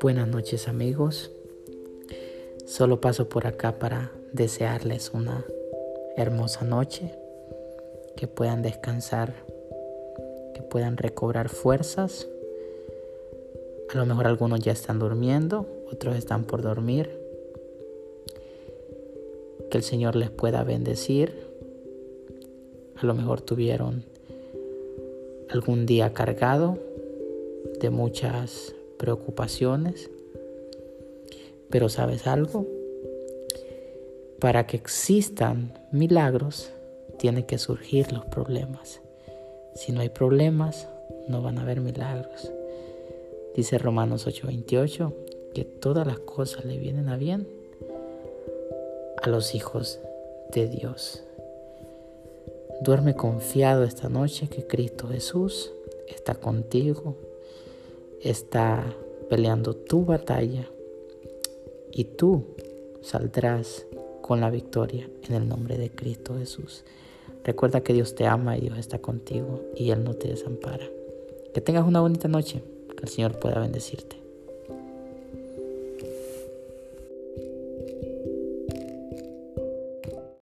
Buenas noches amigos. Solo paso por acá para desearles una hermosa noche, que puedan descansar, que puedan recobrar fuerzas. A lo mejor algunos ya están durmiendo, otros están por dormir. Que el Señor les pueda bendecir. A lo mejor tuvieron algún día cargado de muchas preocupaciones. Pero sabes algo? Para que existan milagros, tienen que surgir los problemas. Si no hay problemas, no van a haber milagros. Dice Romanos 8:28 que todas las cosas le vienen a bien a los hijos de Dios. Duerme confiado esta noche que Cristo Jesús está contigo, está peleando tu batalla y tú saldrás con la victoria en el nombre de Cristo Jesús. Recuerda que Dios te ama y Dios está contigo y Él no te desampara. Que tengas una bonita noche, que el Señor pueda bendecirte.